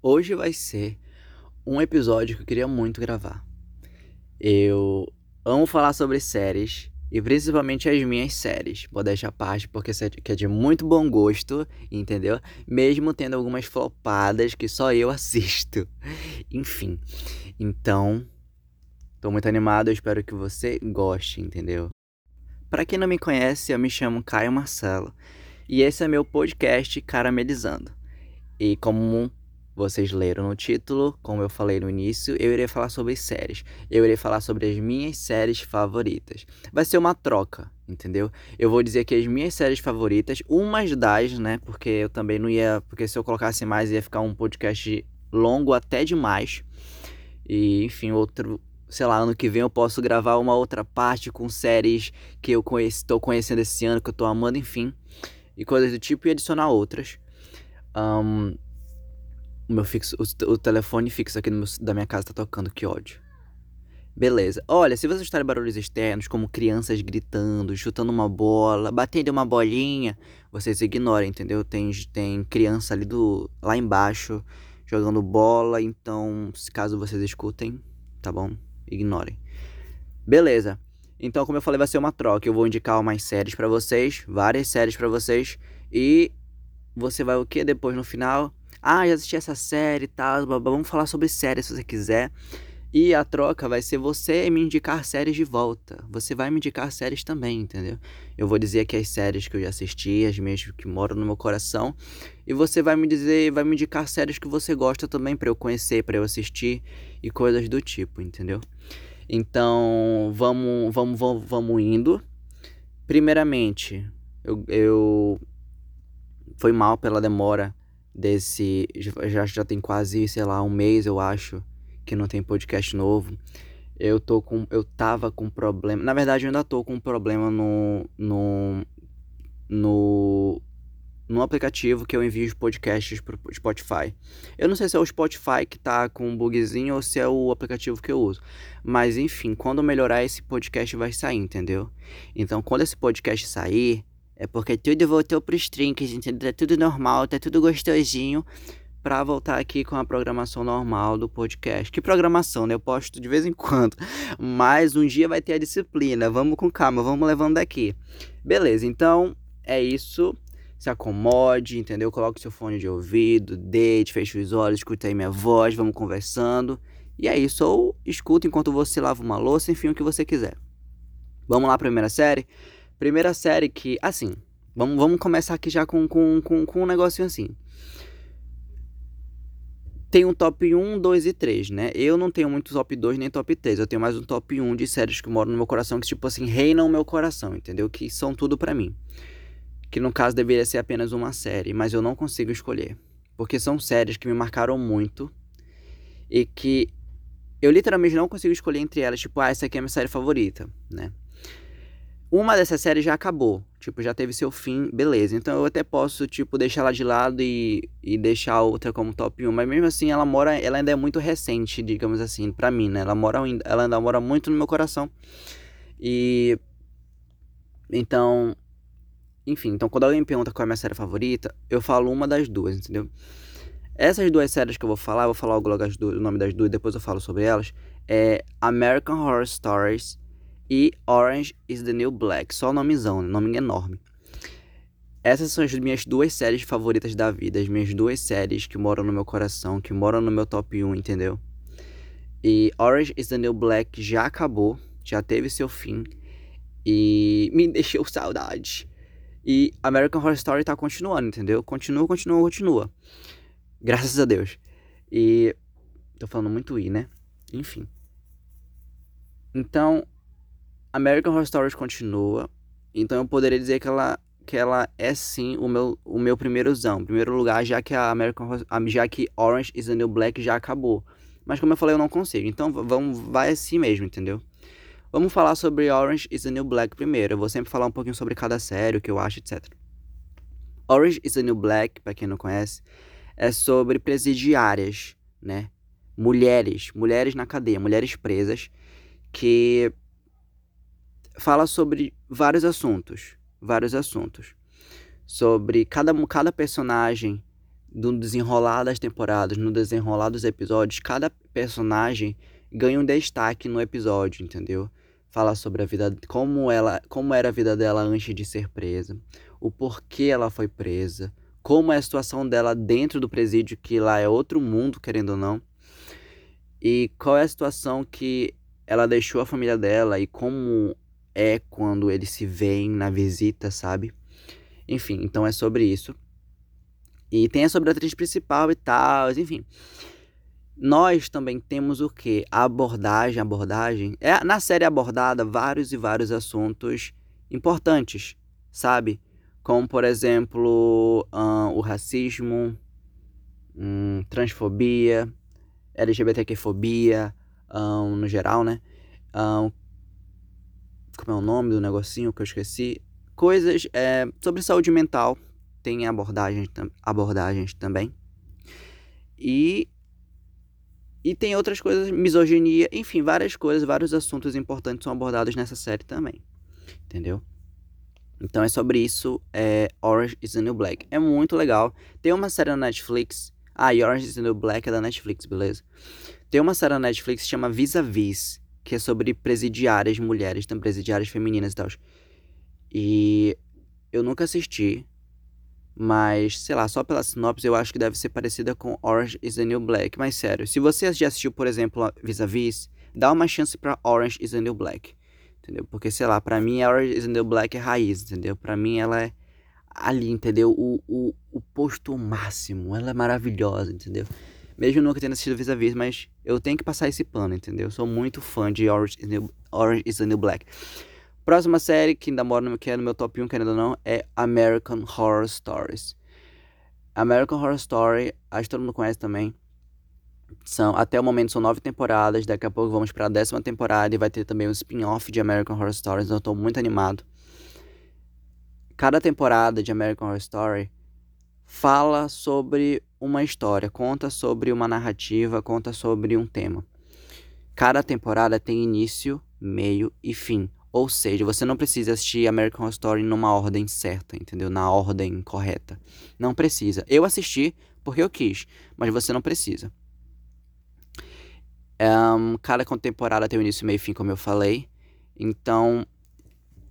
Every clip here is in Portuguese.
Hoje vai ser um episódio que eu queria muito gravar. Eu amo falar sobre séries e principalmente as minhas séries. Vou deixar parte porque é de muito bom gosto, entendeu? Mesmo tendo algumas flopadas que só eu assisto. Enfim. Então, tô muito animado, eu espero que você goste, entendeu? Para quem não me conhece, eu me chamo Caio Marcelo e esse é meu podcast Caramelizando. E como vocês leram no título, como eu falei no início, eu irei falar sobre séries. Eu irei falar sobre as minhas séries favoritas. Vai ser uma troca, entendeu? Eu vou dizer que as minhas séries favoritas, umas das, né? Porque eu também não ia. Porque se eu colocasse mais, ia ficar um podcast longo até demais. E, enfim, outro. Sei lá, ano que vem eu posso gravar uma outra parte com séries que eu estou conhecendo esse ano, que eu estou amando, enfim. E coisas do tipo, e adicionar outras. Um, o meu fixo, o, o telefone fixo aqui meu, da minha casa tá tocando, que ódio. Beleza. Olha, se vocês escutarem barulhos externos, como crianças gritando, chutando uma bola, batendo uma bolinha, vocês ignorem, entendeu? Tem, tem criança ali do lá embaixo jogando bola, então, caso vocês escutem, tá bom? Ignorem. Beleza. Então, como eu falei, vai ser uma troca. Eu vou indicar umas séries para vocês, várias séries para vocês, e você vai o que depois no final? Ah, já assisti essa série e tal, vamos falar sobre séries se você quiser. E a troca vai ser você me indicar séries de volta. Você vai me indicar séries também, entendeu? Eu vou dizer aqui as séries que eu já assisti, as minhas que moram no meu coração. E você vai me dizer, vai me indicar séries que você gosta também para eu conhecer, para eu assistir e coisas do tipo, entendeu? Então, vamos, vamos, vamos, vamos indo. Primeiramente, eu, eu foi mal pela demora desse. Já, já tem quase, sei lá, um mês, eu acho, que não tem podcast novo. Eu tô com. Eu tava com problema. Na verdade, eu ainda tô com problema no. no. no. no aplicativo que eu envio os podcasts pro Spotify. Eu não sei se é o Spotify que tá com um bugzinho ou se é o aplicativo que eu uso. Mas enfim, quando melhorar esse podcast vai sair, entendeu? Então, quando esse podcast sair, é porque tudo voltou pros trinques, entendeu? Tá tudo normal, tá tudo gostosinho para voltar aqui com a programação normal do podcast. Que programação, né? Eu posto de vez em quando. Mas um dia vai ter a disciplina. Vamos com calma, vamos levando daqui. Beleza, então é isso. Se acomode, entendeu? Coloque seu fone de ouvido, deite, feche os olhos, escute aí minha voz, vamos conversando. E é isso, ou escuta enquanto você lava uma louça, enfim, o que você quiser. Vamos lá, primeira série? Primeira série que, assim, vamos, vamos começar aqui já com, com, com, com um negocinho assim. Tem um top 1, 2 e 3, né? Eu não tenho muito top 2 nem top 3. Eu tenho mais um top 1 de séries que moram no meu coração, que, tipo assim, reinam o meu coração, entendeu? Que são tudo para mim. Que no caso deveria ser apenas uma série, mas eu não consigo escolher. Porque são séries que me marcaram muito e que eu literalmente não consigo escolher entre elas, tipo, ah, essa aqui é a minha série favorita, né? Uma dessas séries já acabou, tipo, já teve seu fim, beleza. Então eu até posso, tipo, deixar ela de lado e, e deixar a outra como top 1, mas mesmo assim ela mora, ela ainda é muito recente, digamos assim, para mim, né? Ela mora ela ainda mora muito no meu coração. E então, enfim, então quando alguém pergunta qual é a minha série favorita, eu falo uma das duas, entendeu? Essas duas séries que eu vou falar, eu vou falar logo o nome das duas, depois eu falo sobre elas, é American Horror Stories e Orange is the New Black. Só nomezão, né? nome enorme. Essas são as minhas duas séries favoritas da vida, as minhas duas séries que moram no meu coração, que moram no meu top 1, entendeu? E Orange is the New Black já acabou, já teve seu fim e me deixou saudade. E American Horror Story tá continuando, entendeu? Continua, continua, continua. Graças a Deus. E tô falando muito i, né? Enfim. Então, American Horror Story continua. Então eu poderia dizer que ela, que ela é sim o meu, o meu primeirozão. Primeiro lugar, já que a American já que Orange is the New Black já acabou. Mas como eu falei, eu não consigo. Então vamos, vai assim mesmo, entendeu? Vamos falar sobre Orange is the New Black primeiro. Eu vou sempre falar um pouquinho sobre cada série, o que eu acho, etc. Orange is the New Black, para quem não conhece, é sobre presidiárias, né? Mulheres, mulheres na cadeia, mulheres presas que fala sobre vários assuntos, vários assuntos. Sobre cada, cada personagem no desenrolar das temporadas, no desenrolar dos episódios, cada personagem ganha um destaque no episódio, entendeu? Fala sobre a vida, como ela, como era a vida dela antes de ser presa, o porquê ela foi presa, como é a situação dela dentro do presídio, que lá é outro mundo, querendo ou não, e qual é a situação que ela deixou a família dela e como é quando eles se veem na visita, sabe? Enfim, então é sobre isso. E tem a sobre a atriz principal e tal, enfim. Nós também temos o que? Abordagem, abordagem. É, na série abordada vários e vários assuntos importantes, sabe? Como, por exemplo, o racismo, um, transfobia, LGBTQ-fobia, no geral, né? Como é o nome do negocinho que eu esqueci? Coisas é, sobre saúde mental, tem abordagens, abordagens também. E, e tem outras coisas, misoginia, enfim, várias coisas, vários assuntos importantes são abordados nessa série também. Entendeu? Então é sobre isso, é Orange is the New Black. É muito legal. Tem uma série na Netflix. Ah, e Orange is the New Black é da Netflix, beleza? Tem uma série na Netflix que chama Vis a Vis, que é sobre presidiárias mulheres, tem presidiárias femininas e tal. E eu nunca assisti, mas, sei lá, só pela sinopse eu acho que deve ser parecida com Orange is the New Black. Mas sério, se você já assistiu, por exemplo, Vis-a-Vis, dá uma chance pra Orange is the New Black. Entendeu? Porque, sei lá, pra mim Orange is the New Black é raiz, entendeu? Pra mim ela é ali, entendeu? O, o, o posto máximo. Ela é maravilhosa, entendeu? Mesmo nunca tendo assistido Vis-a-Vis, mas eu tenho que passar esse pano, entendeu? Eu sou muito fã de Orange is, New, Orange is the New Black. Próxima série que ainda mora no, que é no meu top 1, querendo ou não, é American Horror Stories. American Horror Story, acho que todo mundo conhece também. São, até o momento são nove temporadas, daqui a pouco vamos para a décima temporada e vai ter também um spin-off de American Horror Stories, então eu estou muito animado. Cada temporada de American Horror Story fala sobre uma história, conta sobre uma narrativa, conta sobre um tema. Cada temporada tem início, meio e fim. Ou seja, você não precisa assistir American Horror Story numa ordem certa, entendeu? Na ordem correta. Não precisa. Eu assisti porque eu quis, mas você não precisa. Um, cada temporada tem o início, meio e fim, como eu falei. Então,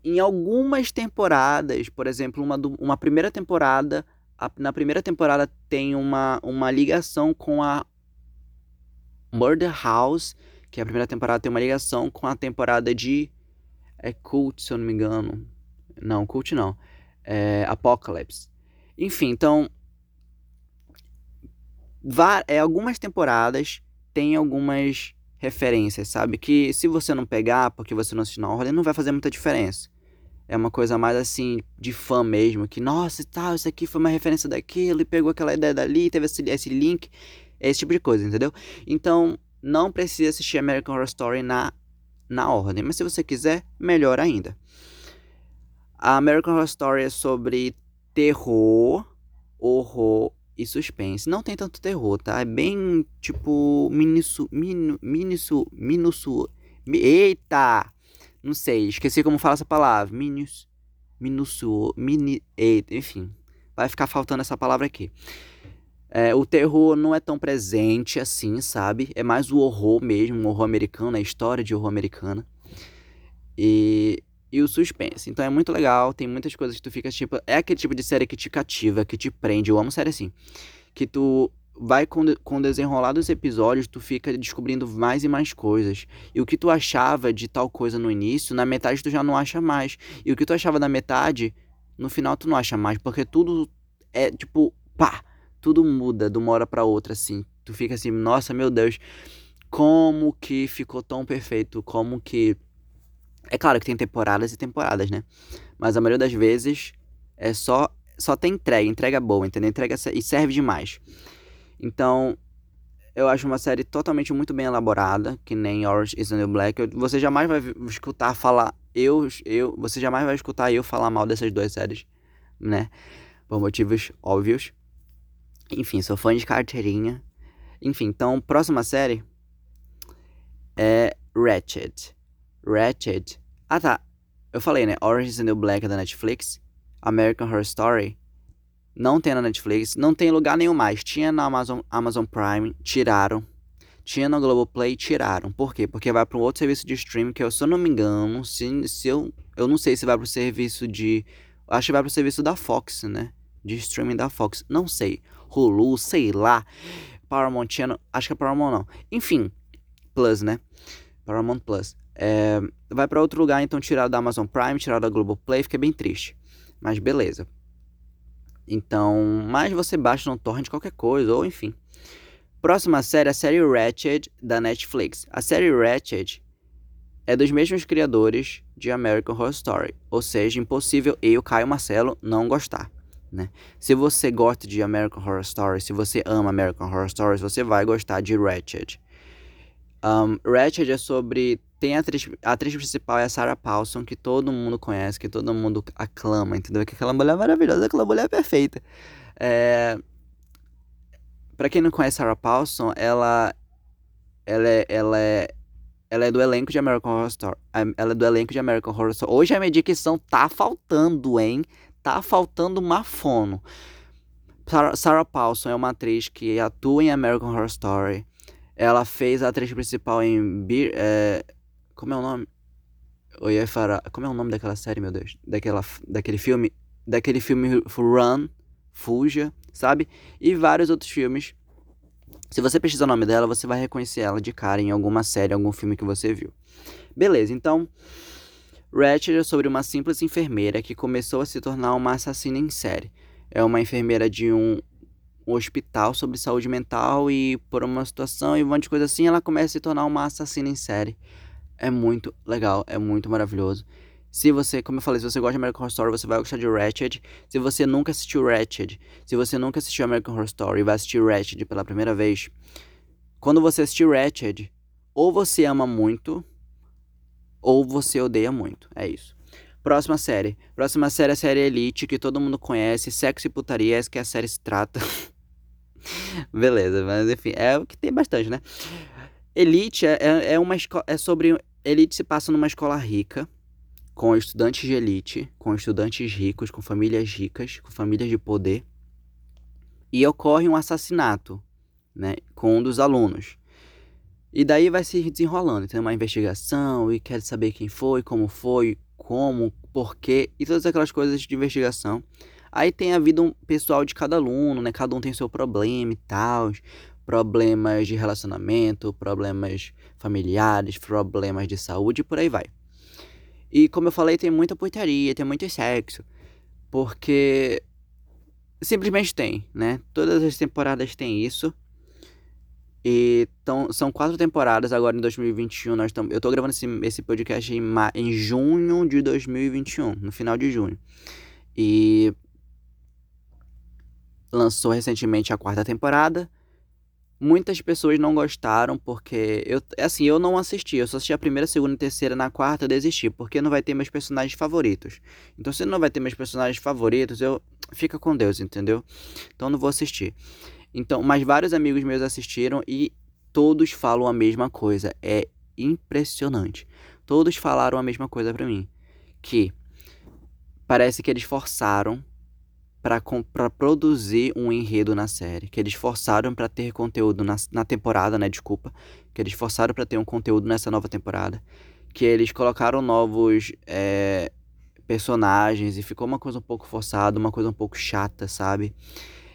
em algumas temporadas, por exemplo, uma, do, uma primeira temporada, a, na primeira temporada tem uma, uma ligação com a Murder House, que a primeira temporada tem uma ligação com a temporada de é Cult, se eu não me engano. Não, Cult não. É Apocalypse. Enfim, então. É, algumas temporadas tem algumas referências, sabe? Que se você não pegar, porque você não assistiu na ordem, não vai fazer muita diferença. É uma coisa mais assim, de fã mesmo, que, nossa, tal, isso aqui foi uma referência daquilo, e pegou aquela ideia dali, teve esse, esse link, esse tipo de coisa, entendeu? Então, não precisa assistir American Horror Story na na ordem, mas se você quiser, melhor ainda. A American Horror Story é sobre terror, horror e suspense. Não tem tanto terror, tá? É bem tipo minisu, minu, minisu, minusu, eita, não sei, esqueci como fala essa palavra, minus, minusu, mini, enfim, vai ficar faltando essa palavra aqui. É, o terror não é tão presente assim, sabe? É mais o horror mesmo, o horror americano, a história de horror americana. E, e o suspense. Então é muito legal, tem muitas coisas que tu fica tipo. É aquele tipo de série que te cativa, que te prende. Eu amo série assim. Que tu vai com, com o desenrolar dos episódios, tu fica descobrindo mais e mais coisas. E o que tu achava de tal coisa no início, na metade tu já não acha mais. E o que tu achava na metade, no final tu não acha mais. Porque tudo é tipo, pá! tudo muda de uma hora para outra, assim. Tu fica assim, nossa, meu Deus, como que ficou tão perfeito? Como que. É claro que tem temporadas e temporadas, né? Mas a maioria das vezes é só só tem entrega, entrega boa, entendeu? Entrega e serve demais. Então, eu acho uma série totalmente muito bem elaborada, que nem Orange is the New Black. Você jamais vai escutar falar eu, eu, você jamais vai escutar eu falar mal dessas duas séries, né? Por motivos óbvios. Enfim, sou fã de carteirinha. Enfim, então, próxima série é Ratchet. Ratchet. Ah, tá. Eu falei, né? Orange is the New Black é da Netflix. American Horror Story Não tem na Netflix, não tem lugar nenhum mais. Tinha na Amazon, Amazon Prime, tiraram. Tinha no Globoplay, tiraram. Por quê? Porque vai para um outro serviço de streaming que eu, se eu não me engano, se, se eu, eu não sei se vai para o serviço de. Acho que vai para o serviço da Fox, né? De streaming da Fox. Não sei. Hulu, sei lá. Paramount Channel. Acho que é Paramount não. Enfim. Plus, né? Paramount Plus. É, vai para outro lugar, então tirar da Amazon Prime, tirar da Globoplay, fica bem triste. Mas beleza. Então, mas você baixa no torrent qualquer coisa, ou enfim. Próxima série, a série Ratched da Netflix. A série Ratched é dos mesmos criadores de American Horror Story, ou seja, impossível eu, Caio Marcelo, não gostar. Né? Se você gosta de American Horror Story, se você ama American Horror Stories, você vai gostar de Ratched. Um, Ratched é sobre. Tem a atriz, a atriz principal é a Sarah Paulson, que todo mundo conhece, que todo mundo aclama, entendeu? Que aquela mulher é maravilhosa, aquela mulher é perfeita. É... Pra quem não conhece Sarah Paulson, ela. Ela é, ela é. Ela é do elenco de American Horror Story. Ela é do elenco de American Horror Story. Hoje a minha dicção tá faltando, hein? Tá faltando uma fono. Sarah, Paulson é uma atriz que atua em American Horror Story. Ela fez a atriz principal em. É, como é o nome? Ia falar. Como é o nome daquela série, meu Deus? Daquela, daquele filme. Daquele filme Run, Fuja, sabe? E vários outros filmes. Se você pesquisar o nome dela, você vai reconhecer ela de cara em alguma série, algum filme que você viu. Beleza, então. Ratchet é sobre uma simples enfermeira que começou a se tornar uma assassina em série. É uma enfermeira de um um hospital sobre saúde mental e por uma situação e um monte de coisa assim, ela começa a se tornar uma assassina em série. É muito legal, é muito maravilhoso. Se você, como eu falei, se você gosta de American Horror Story, você vai gostar de Ratched. Se você nunca assistiu Ratched, se você nunca assistiu American Horror Story e vai assistir Ratched pela primeira vez, quando você assistir Ratched, ou você ama muito, ou você odeia muito. É isso. Próxima série. Próxima série é a série Elite, que todo mundo conhece. Sexo e putaria, essa que a série se trata. Beleza, mas enfim, é o que tem bastante, né? Elite é, é, é uma. É sobre. Elite se passa numa escola rica, com estudantes de elite, com estudantes ricos, com famílias ricas, com famílias de poder. E ocorre um assassinato, né? Com um dos alunos. E daí vai se desenrolando, tem uma investigação e quer saber quem foi, como foi, como, porquê e todas aquelas coisas de investigação. Aí tem a vida pessoal de cada aluno, né? Cada um tem seu problema e tal. Problemas de relacionamento, problemas familiares, problemas de saúde e por aí vai. E como eu falei, tem muita putaria, tem muito sexo. Porque simplesmente tem, né? Todas as temporadas têm isso. E tão, são quatro temporadas agora em 2021. Nós tam, eu tô gravando esse, esse podcast em, em junho de 2021, no final de junho. E lançou recentemente a quarta temporada. Muitas pessoas não gostaram porque eu assim, eu não assisti, eu só assisti a primeira, segunda e terceira, na quarta eu desisti, porque não vai ter meus personagens favoritos. Então se não vai ter meus personagens favoritos, eu fica com Deus, entendeu? Então não vou assistir. Então, mas vários amigos meus assistiram e todos falam a mesma coisa. É impressionante. Todos falaram a mesma coisa para mim, que parece que eles forçaram para produzir um enredo na série, que eles forçaram para ter conteúdo na, na temporada, né? Desculpa, que eles forçaram para ter um conteúdo nessa nova temporada, que eles colocaram novos é, personagens e ficou uma coisa um pouco forçada, uma coisa um pouco chata, sabe?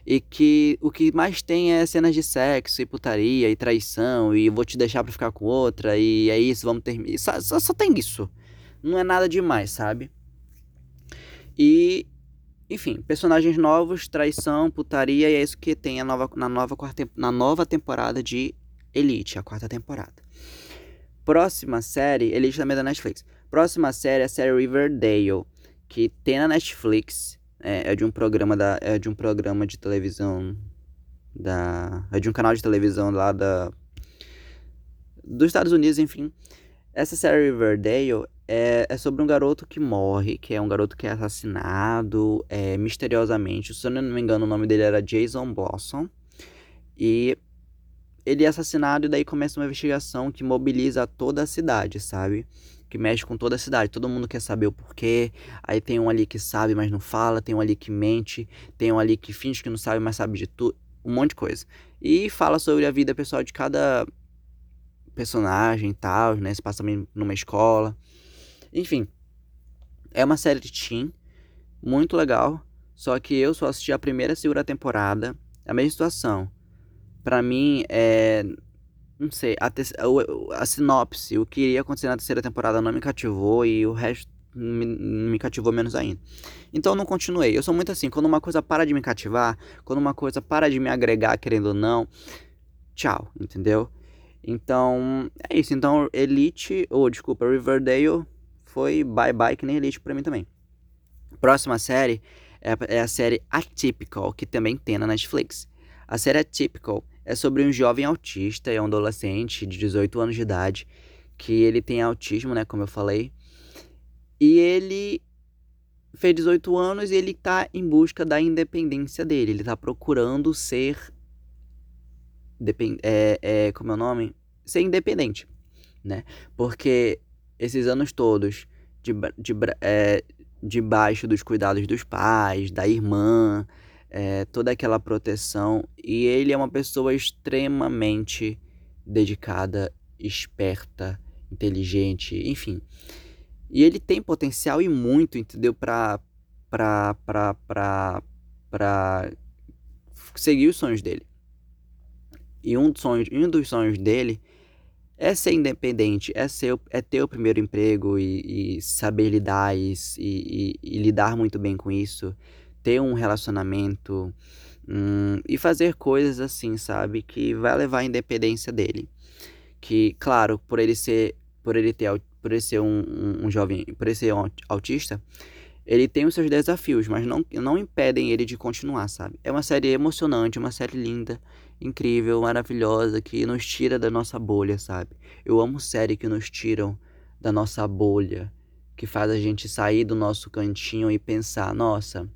E que o que mais tem é cenas de sexo e putaria e traição e vou te deixar para ficar com outra e é isso, vamos terminar. Só, só, só tem isso. Não é nada demais, sabe? E enfim, personagens novos, traição, putaria, e é isso que tem a nova, na, nova, na nova temporada de Elite, a quarta temporada. Próxima série, Elite também é da Netflix. Próxima série é a série Riverdale, que tem na Netflix. É, é, de um programa da, é de um programa de televisão da, é de um canal de televisão lá da dos Estados Unidos, enfim. Essa série Riverdale é, é, sobre um garoto que morre, que é um garoto que é assassinado é, misteriosamente. Se eu não me engano, o nome dele era Jason Blossom. E ele é assassinado e daí começa uma investigação que mobiliza toda a cidade, sabe? que mexe com toda a cidade. Todo mundo quer saber o porquê. Aí tem um ali que sabe, mas não fala. Tem um ali que mente. Tem um ali que finge que não sabe, mas sabe de tudo. Um monte de coisa. E fala sobre a vida pessoal de cada personagem e tal, né? Se passa também numa escola. Enfim. É uma série de teen. Muito legal. Só que eu só assisti a primeira e segunda temporada. A mesma situação. Pra mim, é não sei, a, te, a, a, sinopse, o que iria acontecer na terceira temporada não me cativou e o resto me, me cativou menos ainda. Então não continuei. Eu sou muito assim, quando uma coisa para de me cativar, quando uma coisa para de me agregar, querendo ou não, tchau, entendeu? Então, é isso. Então, Elite, ou desculpa, Riverdale foi bye bye que nem Elite pra mim também. Próxima série é, é a série Atypical, que também tem na Netflix. A série Atypical é sobre um jovem autista, é um adolescente de 18 anos de idade, que ele tem autismo, né, como eu falei. E ele fez 18 anos e ele tá em busca da independência dele. Ele tá procurando ser depend... é, é, como é o nome? Ser independente, né? Porque esses anos todos de, de, é, debaixo dos cuidados dos pais, da irmã, é, toda aquela proteção. E ele é uma pessoa extremamente dedicada, esperta, inteligente, enfim. E ele tem potencial e muito, entendeu? Pra, pra, pra, pra, pra seguir os sonhos dele. E um dos sonhos, um dos sonhos dele é ser independente, é, ser, é ter o primeiro emprego e, e saber lidar e, e, e, lidar muito bem com isso ter um relacionamento hum, e fazer coisas assim, sabe? Que vai levar à independência dele. Que, claro, por ele ser, por ele ter, por ele ser um, um, um jovem, por ele ser um autista, ele tem os seus desafios, mas não, não impedem ele de continuar, sabe? É uma série emocionante, uma série linda, incrível, maravilhosa, que nos tira da nossa bolha, sabe? Eu amo séries que nos tiram da nossa bolha, que faz a gente sair do nosso cantinho e pensar, nossa,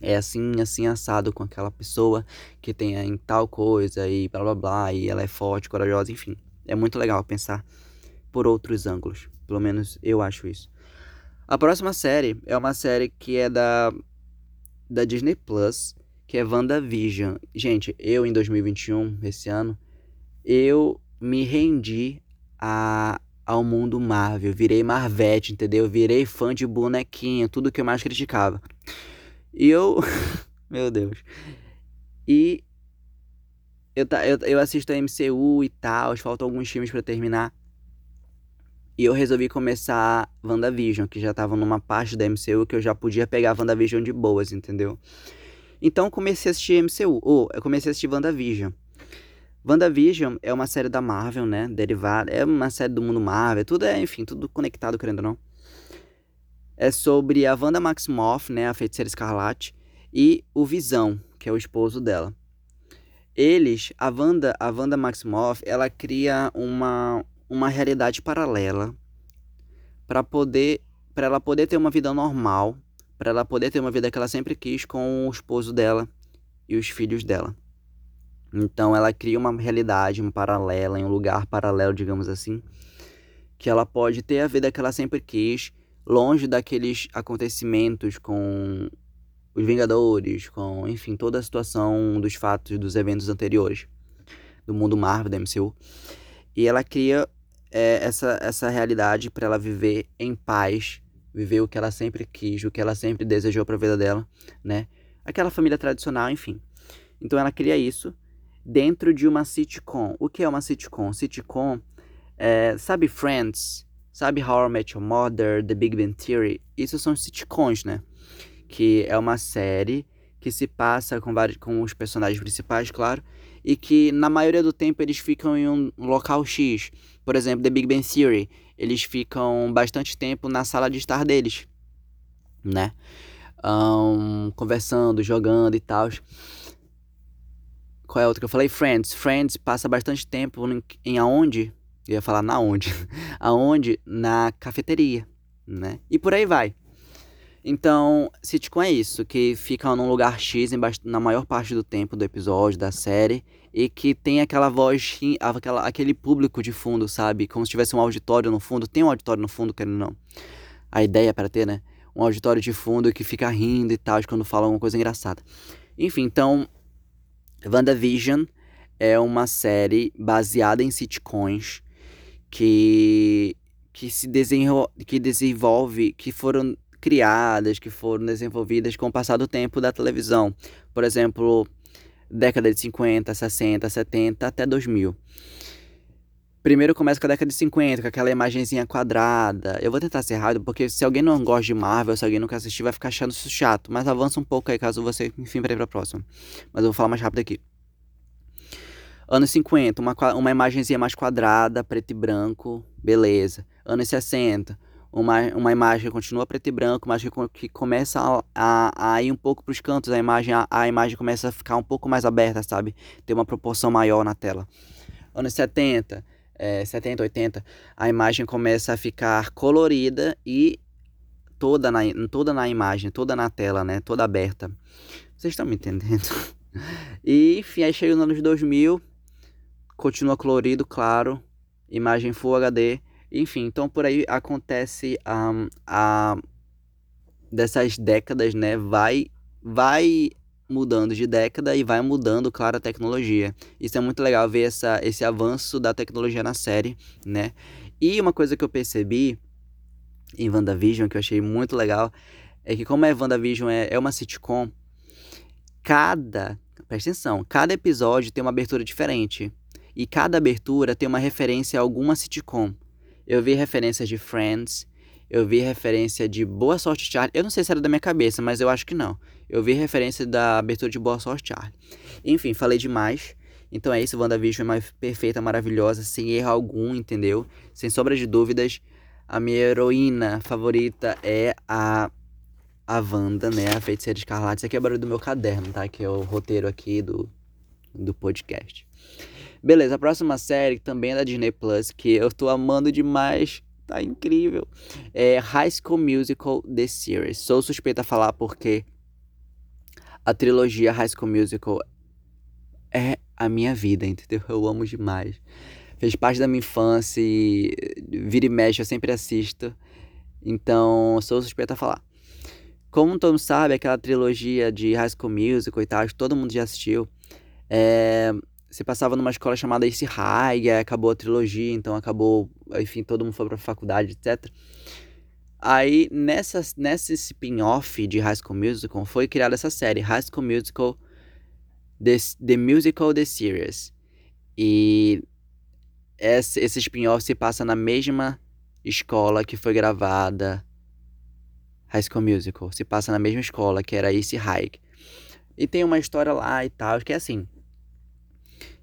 é assim, assim, assado com aquela pessoa que tem em tal coisa e blá blá blá, e ela é forte, corajosa, enfim. É muito legal pensar por outros ângulos. Pelo menos eu acho isso. A próxima série é uma série que é da, da Disney Plus, que é WandaVision. Gente, eu em 2021, esse ano, eu me rendi a, ao mundo Marvel. Virei Marvete, entendeu? Virei fã de bonequinho, tudo que eu mais criticava. E eu. Meu Deus. E. Eu, eu, eu assisto a MCU e tal, faltam alguns filmes para terminar. E eu resolvi começar WandaVision, que já tava numa parte da MCU que eu já podia pegar WandaVision de boas, entendeu? Então comecei a assistir MCU, ou eu comecei a assistir WandaVision. WandaVision é uma série da Marvel, né? Derivada, é uma série do mundo Marvel, tudo é, enfim, tudo conectado, querendo ou não é sobre a Wanda Maximoff, né, a feiticeira escarlate, e o Visão, que é o esposo dela. Eles, a Wanda, a Wanda Maximoff, ela cria uma, uma realidade paralela para poder para ela poder ter uma vida normal, para ela poder ter uma vida que ela sempre quis com o esposo dela e os filhos dela. Então ela cria uma realidade, uma paralela, em um lugar paralelo, digamos assim, que ela pode ter a vida que ela sempre quis longe daqueles acontecimentos com os Vingadores, com, enfim, toda a situação dos fatos dos eventos anteriores do mundo Marvel, da MCU. E ela cria é, essa, essa realidade para ela viver em paz, viver o que ela sempre quis, o que ela sempre desejou para a vida dela, né? Aquela família tradicional, enfim. Então ela cria isso dentro de uma sitcom. O que é uma sitcom? Sitcom, é, sabe Friends? Sabe How I Met Your Mother, The Big Bang Theory? Isso são sitcoms, né? Que é uma série que se passa com, vários, com os personagens principais, claro, e que na maioria do tempo eles ficam em um local X. Por exemplo, The Big Bang Theory, eles ficam bastante tempo na sala de estar deles, né? Um, conversando, jogando e tal. Qual é a outra que eu falei? Friends. Friends passa bastante tempo em, em aonde? Eu ia falar na onde? Aonde? Na cafeteria, né? E por aí vai. Então, sitcom é isso, que fica num lugar X na maior parte do tempo do episódio, da série, e que tem aquela voz, aquela, aquele público de fundo, sabe? Como se tivesse um auditório no fundo. Tem um auditório no fundo, querendo não. A ideia é para ter, né? Um auditório de fundo que fica rindo e tal, quando fala alguma coisa engraçada. Enfim, então, WandaVision é uma série baseada em sitcoms que, que se que desenvolve, que foram criadas, que foram desenvolvidas com o passar do tempo da televisão. Por exemplo, década de 50, 60, 70 até 2000. Primeiro começa com a década de 50, com aquela imagenzinha quadrada. Eu vou tentar ser rápido, porque se alguém não gosta de Marvel, se alguém nunca assistiu, vai ficar achando isso chato. Mas avança um pouco aí, caso você, enfim, para ir pra próxima. Mas eu vou falar mais rápido aqui. Anos 50, uma, uma imagenzinha mais quadrada, preto e branco, beleza. Anos 60, uma, uma imagem que continua preto e branco, mas que, que começa a, a, a ir um pouco para os cantos, a imagem, a, a, imagem começa a ficar um pouco mais aberta, sabe? Tem uma proporção maior na tela. Anos 70, é, 70, 80, a imagem começa a ficar colorida e toda na, toda na imagem, toda na tela, né? Toda aberta. Vocês estão me entendendo? E, enfim, aí chega nos anos 2000, continua colorido, claro, imagem Full HD, enfim, então por aí acontece um, a dessas décadas, né? Vai vai mudando de década e vai mudando, claro, a tecnologia. Isso é muito legal ver essa, esse avanço da tecnologia na série, né? E uma coisa que eu percebi em WandaVision, que eu achei muito legal, é que como é WandaVision é, é uma sitcom, cada, presta atenção, cada episódio tem uma abertura diferente. E cada abertura tem uma referência a alguma sitcom. Eu vi referências de Friends, eu vi referência de Boa Sorte Charlie. Eu não sei se era da minha cabeça, mas eu acho que não. Eu vi referência da abertura de Boa Sorte Charlie. Enfim, falei demais. Então é isso, WandaVision é mais perfeita, maravilhosa, sem erro algum, entendeu? Sem sombra de dúvidas. A minha heroína favorita é a a Wanda, né? A Feiticeira Escarlate. Isso aqui é o barulho do meu caderno, tá? Que é o roteiro aqui do, do podcast. Beleza, a próxima série também é da Disney Plus, que eu tô amando demais. Tá incrível. É High School Musical The Series. Sou suspeita a falar porque a trilogia High School Musical é a minha vida, entendeu? Eu amo demais. Fez parte da minha infância e vira e mexe, eu sempre assisto. Então, sou suspeita a falar. Como todo mundo sabe, aquela trilogia de High School Musical e tal, que todo mundo já assistiu. É, se passava numa escola chamada Ace High, acabou a trilogia, então acabou, enfim, todo mundo foi pra faculdade, etc. Aí, nessa, nessa spin-off de High School Musical, foi criada essa série, High School Musical, The, The Musical The Series. E esse, esse spin-off se passa na mesma escola que foi gravada High School Musical. Se passa na mesma escola, que era Ace High. E tem uma história lá e tal, que é assim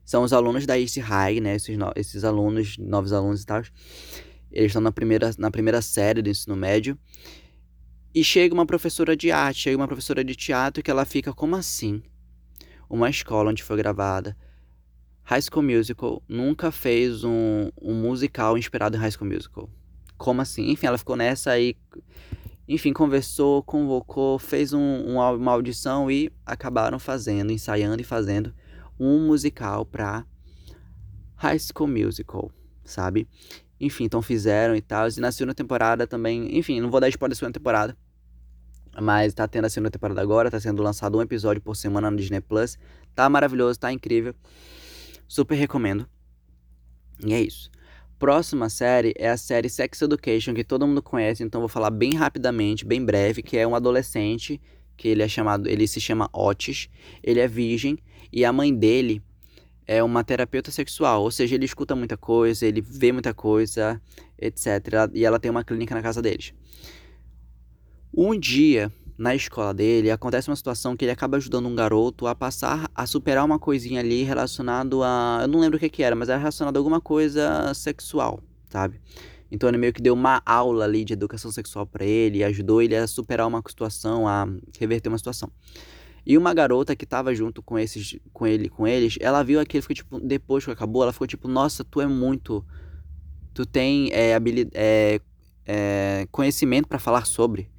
são os alunos da East High, né? Esses, no, esses alunos, novos alunos e tal. Eles estão na primeira, na primeira série do ensino médio. E chega uma professora de arte, chega uma professora de teatro que ela fica, como assim? Uma escola onde foi gravada High School Musical nunca fez um, um musical inspirado em High School Musical. Como assim? Enfim, ela ficou nessa aí. Enfim, conversou, convocou, fez um, uma audição e acabaram fazendo, ensaiando e fazendo um musical pra High School Musical, sabe? Enfim, então fizeram e tal. E na segunda temporada também. Enfim, não vou dar spoiler da segunda temporada. Mas tá tendo a segunda temporada agora. Tá sendo lançado um episódio por semana no Disney Plus. Tá maravilhoso, tá incrível. Super recomendo. E é isso. Próxima série é a série Sex Education, que todo mundo conhece, então vou falar bem rapidamente, bem breve, que é um adolescente que ele é chamado, ele se chama Otis, ele é virgem e a mãe dele é uma terapeuta sexual, ou seja, ele escuta muita coisa, ele vê muita coisa, etc. E ela tem uma clínica na casa deles. Um dia, na escola dele, acontece uma situação que ele acaba ajudando um garoto a passar a superar uma coisinha ali relacionado a, eu não lembro o que que era, mas era relacionado a alguma coisa sexual, sabe? Então ele meio que deu uma aula ali de educação sexual para ele, ajudou ele a superar uma situação, a reverter uma situação. E uma garota que tava junto com esses, com ele, com eles, ela viu aquilo, ficou tipo, depois que acabou, ela ficou tipo, nossa, tu é muito, tu tem é, habilidade, é, é, conhecimento para falar sobre,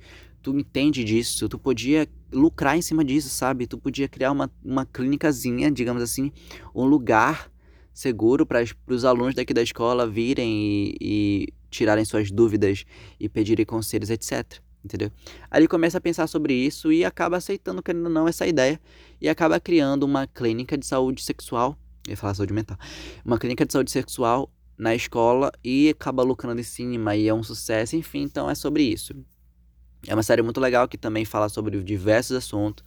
tu entende disso, tu podia lucrar em cima disso, sabe? Tu podia criar uma, uma clínicazinha, digamos assim, um lugar seguro para os alunos daqui da escola virem e, e tirarem suas dúvidas e pedirem conselhos, etc. Entendeu? Aí ele começa a pensar sobre isso e acaba aceitando, querendo ou não, essa ideia e acaba criando uma clínica de saúde sexual. Eu ia falar saúde mental. Uma clínica de saúde sexual na escola e acaba lucrando em cima e é um sucesso, enfim, então é sobre isso. É uma série muito legal que também fala sobre diversos assuntos.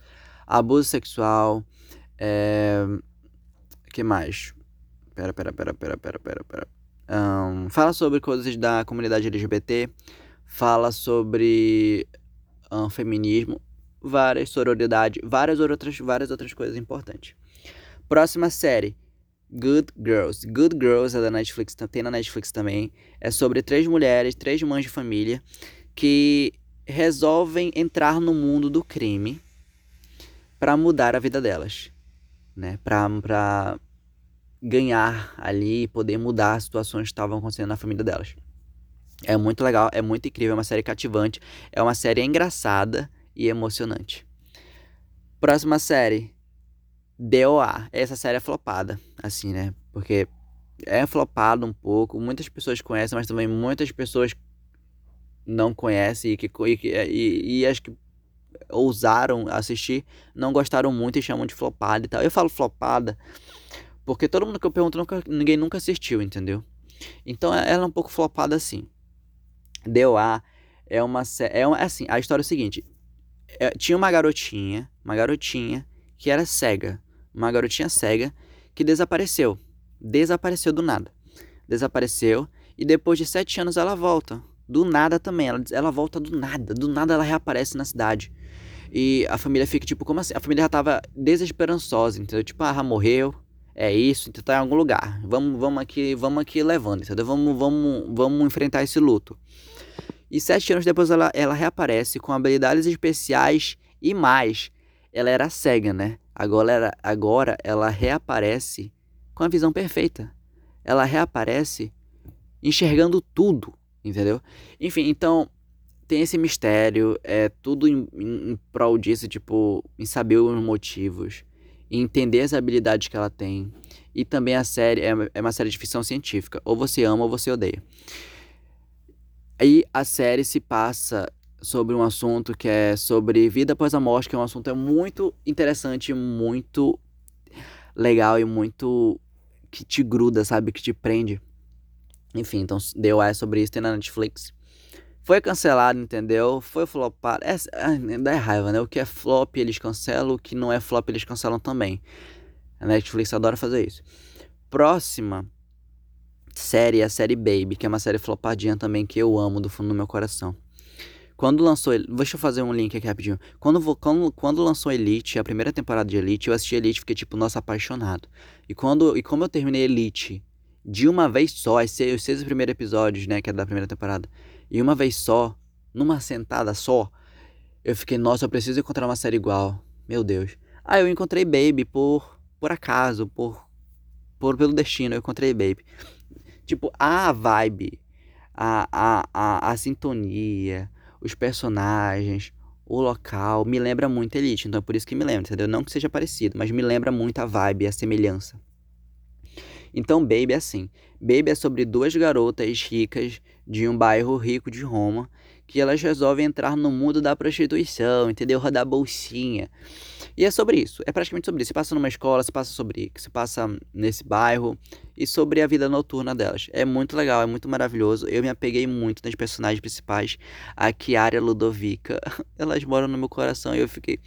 Abuso sexual. É... que mais? Pera, pera, pera, pera, pera, pera, pera. Um, fala sobre coisas da comunidade LGBT. Fala sobre um, feminismo. Várias sororidade. Várias outras, várias outras coisas importantes. Próxima série. Good Girls. Good Girls é da Netflix, tem na Netflix também. É sobre três mulheres, três mães de família que resolvem entrar no mundo do crime para mudar a vida delas, né? Para ganhar ali poder mudar as situações que estavam acontecendo na família delas. É muito legal, é muito incrível, é uma série cativante, é uma série engraçada e emocionante. Próxima série, DOA. Essa série é flopada, assim, né? Porque é flopada um pouco, muitas pessoas conhecem, mas também muitas pessoas não conhece e, que, e, e, e acho que ousaram assistir, não gostaram muito e chamam de flopada e tal. Eu falo flopada porque todo mundo que eu pergunto, nunca, ninguém nunca assistiu, entendeu? Então ela é um pouco flopada assim. DOA é uma é uma, assim, a história é o seguinte, é, tinha uma garotinha, uma garotinha que era cega, uma garotinha cega que desapareceu, desapareceu do nada, desapareceu e depois de sete anos ela volta do nada também. Ela, ela volta do nada. Do nada ela reaparece na cidade. E a família fica tipo, como assim? A família já tava desesperançosa, entendeu? Tipo, ah, morreu. É isso, então tá em algum lugar. Vamos, vamos aqui, vamos aqui levando, entendeu? Vamos, vamos, vamos enfrentar esse luto. E sete anos depois ela, ela reaparece com habilidades especiais e mais. Ela era cega, né? Agora, agora ela reaparece com a visão perfeita. Ela reaparece enxergando tudo. Entendeu? Enfim, então tem esse mistério, é tudo em, em, em prol disso, tipo, em saber os motivos, em entender as habilidades que ela tem. E também a série é, é uma série de ficção científica. Ou você ama ou você odeia. Aí a série se passa sobre um assunto que é sobre vida após a morte, que é um assunto muito interessante, muito legal e muito que te gruda, sabe? Que te prende. Enfim, então deu é sobre isso, tem na Netflix. Foi cancelado, entendeu? Foi flopado. É, é, dá raiva, né? O que é flop eles cancelam, o que não é flop eles cancelam também. A Netflix adora fazer isso. Próxima série é a série Baby, que é uma série flopadinha também que eu amo do fundo do meu coração. Quando lançou. Deixa eu fazer um link aqui rapidinho. Quando, quando, quando lançou Elite, a primeira temporada de Elite, eu assisti Elite e fiquei tipo, nossa, apaixonado. E, quando, e como eu terminei Elite de uma vez só, os seis, os seis primeiros episódios, né, que era da primeira temporada, e uma vez só, numa sentada só, eu fiquei, nossa, eu preciso encontrar uma série igual. Meu Deus. Aí eu encontrei Baby por por acaso, por por pelo destino, eu encontrei Baby. Tipo, a vibe, a, a, a, a sintonia, os personagens, o local, me lembra muito Elite, então é por isso que me lembra, entendeu? Não que seja parecido, mas me lembra muito a vibe, a semelhança. Então, Baby é assim. Baby é sobre duas garotas ricas de um bairro rico de Roma que elas resolvem entrar no mundo da prostituição, entendeu? Rodar bolsinha. E é sobre isso. É praticamente sobre isso. Se passa numa escola, se passa sobre, se passa nesse bairro e sobre a vida noturna delas. É muito legal, é muito maravilhoso. Eu me apeguei muito nas personagens principais. A Chiara Ludovica, elas moram no meu coração e eu fiquei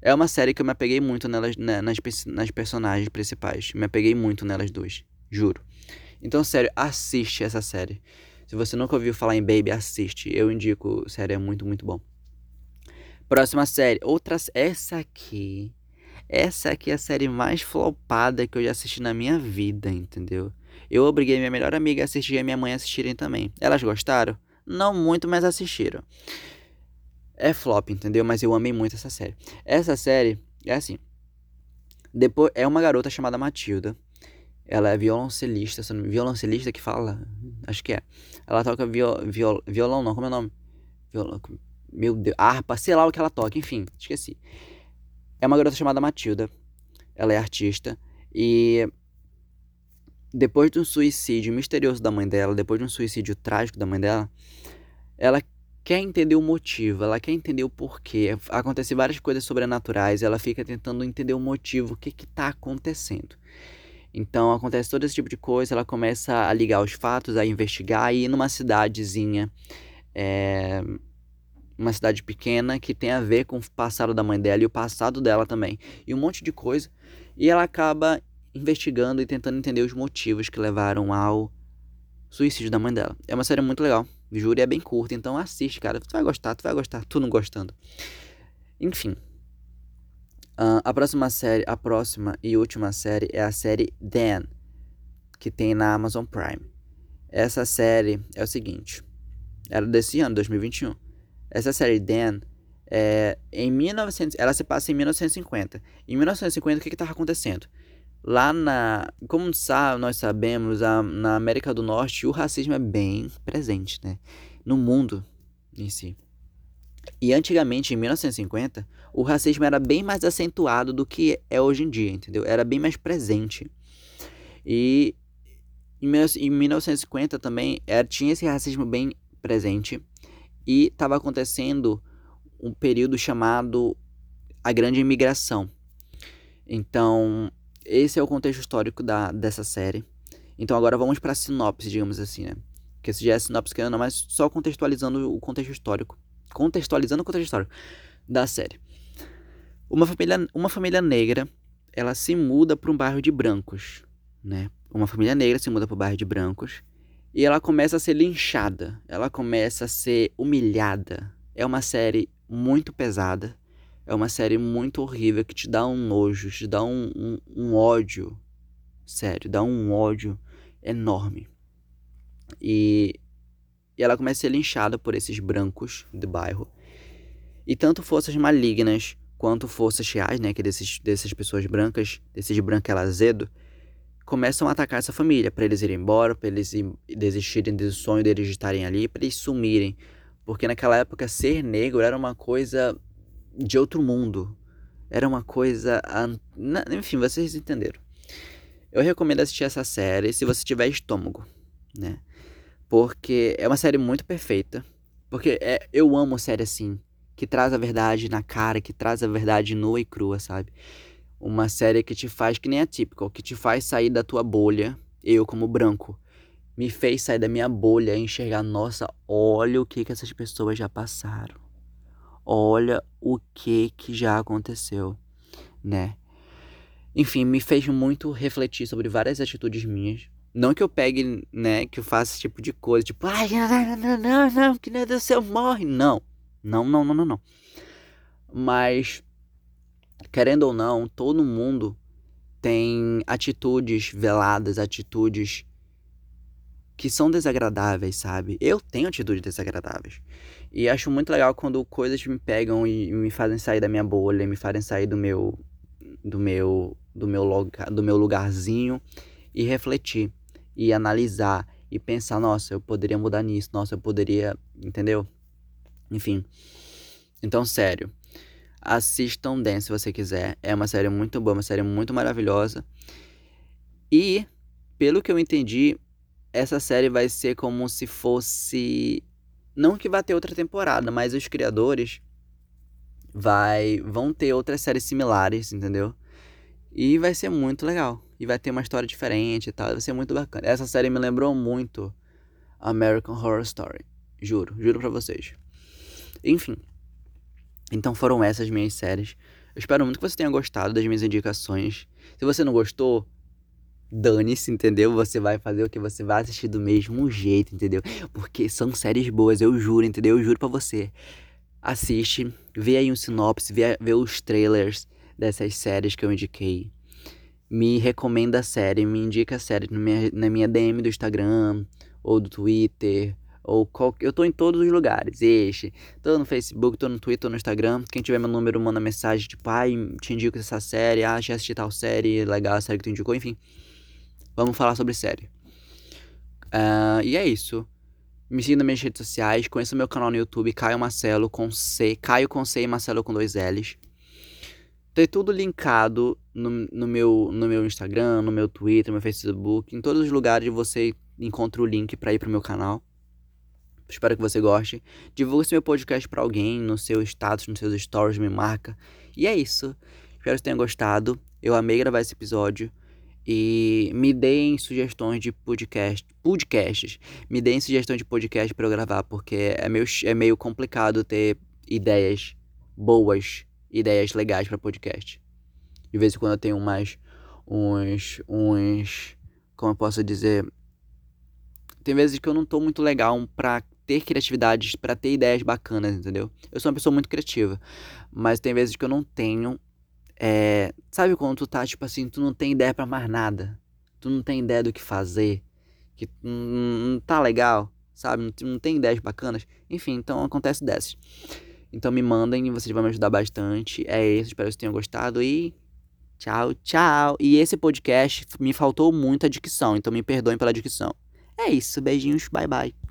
é uma série que eu me apeguei muito nelas, né, nas, nas personagens principais. Me apeguei muito nelas duas, juro. Então, sério, assiste essa série. Se você nunca ouviu falar em Baby, assiste. Eu indico, série é muito, muito bom. Próxima série, outras essa aqui. Essa aqui é a série mais flopada que eu já assisti na minha vida, entendeu? Eu obriguei minha melhor amiga a assistir e minha mãe a assistirem também. Elas gostaram? Não muito, mas assistiram é flop, entendeu? Mas eu amei muito essa série. Essa série é assim. Depois é uma garota chamada Matilda. Ela é violoncelista, violoncelista que fala, acho que é. Ela toca viol, viol, violão, não, como é o nome? Violão, Meu Deus, harpa, sei lá o que ela toca, enfim, esqueci. É uma garota chamada Matilda. Ela é artista e depois de um suicídio misterioso da mãe dela, depois de um suicídio trágico da mãe dela, ela quer entender o motivo, ela quer entender o porquê. Acontecem várias coisas sobrenaturais, ela fica tentando entender o motivo, o que está acontecendo. Então acontece todo esse tipo de coisa, ela começa a ligar os fatos, a investigar e ir numa cidadezinha, é, uma cidade pequena que tem a ver com o passado da mãe dela e o passado dela também, e um monte de coisa. E ela acaba investigando e tentando entender os motivos que levaram ao suicídio da mãe dela. É uma série muito legal, juro, é bem curta, então assiste, cara. Tu vai gostar, tu vai gostar, tu não gostando. Enfim. Uh, a próxima série, a próxima e última série é a série Dan, que tem na Amazon Prime. Essa série é o seguinte, era desse ano, 2021. Essa série Dan é em 1900, ela se passa em 1950. Em 1950 o que estava acontecendo? Lá na. Como nós sabemos, a, na América do Norte o racismo é bem presente, né? No mundo em si. E antigamente, em 1950, o racismo era bem mais acentuado do que é hoje em dia, entendeu? Era bem mais presente. E em 1950 também era, tinha esse racismo bem presente e estava acontecendo um período chamado a Grande Imigração. Então, esse é o contexto histórico da, dessa série. Então agora vamos para a sinopse, digamos assim, né? Que esse já é sinopse que não, mas só contextualizando o contexto histórico. Contextualizando o contexto histórico da série. Uma família, uma família negra, ela se muda para um bairro de brancos, né? Uma família negra se muda para o bairro de brancos e ela começa a ser linchada, ela começa a ser humilhada. É uma série muito pesada, é uma série muito horrível que te dá um nojo, te dá um, um, um ódio. Sério, dá um ódio enorme. E, e ela começa a ser linchada por esses brancos do bairro. E tanto forças malignas quanto forças reais, né, que desses, dessas pessoas brancas, desses branquelazedo, começam a atacar essa família, para eles irem embora, para eles desistirem do sonho deles de estarem ali, para eles sumirem. Porque naquela época ser negro era uma coisa de outro mundo. Era uma coisa. Enfim, vocês entenderam. Eu recomendo assistir essa série se você tiver estômago, né? Porque é uma série muito perfeita. Porque é, eu amo série assim, que traz a verdade na cara, que traz a verdade nua e crua, sabe? Uma série que te faz, que nem a típica, que te faz sair da tua bolha. Eu, como branco, me fez sair da minha bolha e enxergar, nossa, olha o que, que essas pessoas já passaram olha o que que já aconteceu, né? Enfim, me fez muito refletir sobre várias atitudes minhas. Não que eu pegue, né, que eu faça esse tipo de coisa, tipo, ai, não, não, não, não, que nem do céu morre. Não. Não, não, não, não, não. Mas, querendo ou não, todo mundo tem atitudes veladas, atitudes que são desagradáveis, sabe? Eu tenho atitudes desagradáveis. E acho muito legal quando coisas me pegam e me fazem sair da minha bolha, me fazem sair do meu do meu do meu lugar, do meu lugarzinho e refletir e analisar e pensar, nossa, eu poderia mudar nisso, nossa, eu poderia, entendeu? Enfim. Então, sério, assistam Dan se você quiser. É uma série muito boa, uma série muito maravilhosa. E, pelo que eu entendi, essa série vai ser como se fosse não que vá ter outra temporada, mas os criadores vai vão ter outras séries similares, entendeu? E vai ser muito legal. E vai ter uma história diferente e tal, vai ser muito bacana. Essa série me lembrou muito American Horror Story, juro, juro para vocês. Enfim. Então foram essas minhas séries. Eu espero muito que você tenha gostado das minhas indicações. Se você não gostou, dane-se, entendeu? Você vai fazer o que você vai assistir do mesmo jeito, entendeu? Porque são séries boas, eu juro, entendeu? Eu juro para você. Assiste, vê aí um sinopse, vê, vê os trailers dessas séries que eu indiquei. Me recomenda a série, me indica a série na minha, na minha DM do Instagram ou do Twitter. Ou qual, eu tô em todos os lugares, este. Tô no Facebook, tô no Twitter, tô no Instagram. Quem tiver meu número, manda mensagem tipo, ai, te indico essa série, ah, já assisti tal série, legal a série que tu indicou, enfim vamos falar sobre série. Uh, e é isso. Me siga nas minhas redes sociais, conheça meu canal no YouTube, Caio Marcelo com C, Caio com C e Marcelo com dois L's. Tem tudo linkado no, no, meu, no meu Instagram, no meu Twitter, no meu Facebook. Em todos os lugares você encontra o link para ir pro meu canal. Espero que você goste. Divulgue esse meu podcast para alguém no seu status, nos seus stories, me marca. E é isso. Espero que tenha gostado. Eu amei gravar esse episódio. E me deem sugestões de podcast, podcasts. Me deem sugestões de podcast para eu gravar, porque é meio, é meio complicado ter ideias boas, ideias legais para podcast. De vez em quando eu tenho mais uns, uns, como eu posso dizer, tem vezes que eu não tô muito legal pra ter criatividade, para ter ideias bacanas, entendeu? Eu sou uma pessoa muito criativa, mas tem vezes que eu não tenho é, sabe quando tu tá, tipo assim, tu não tem ideia para mais nada? Tu não tem ideia do que fazer? Que não, não tá legal, sabe? Não, não tem ideias bacanas? Enfim, então acontece dessas. Então me mandem, vocês vão me ajudar bastante. É isso, espero que vocês tenham gostado e tchau, tchau. E esse podcast me faltou muito a dicção, então me perdoem pela dicção. É isso, beijinhos, bye bye.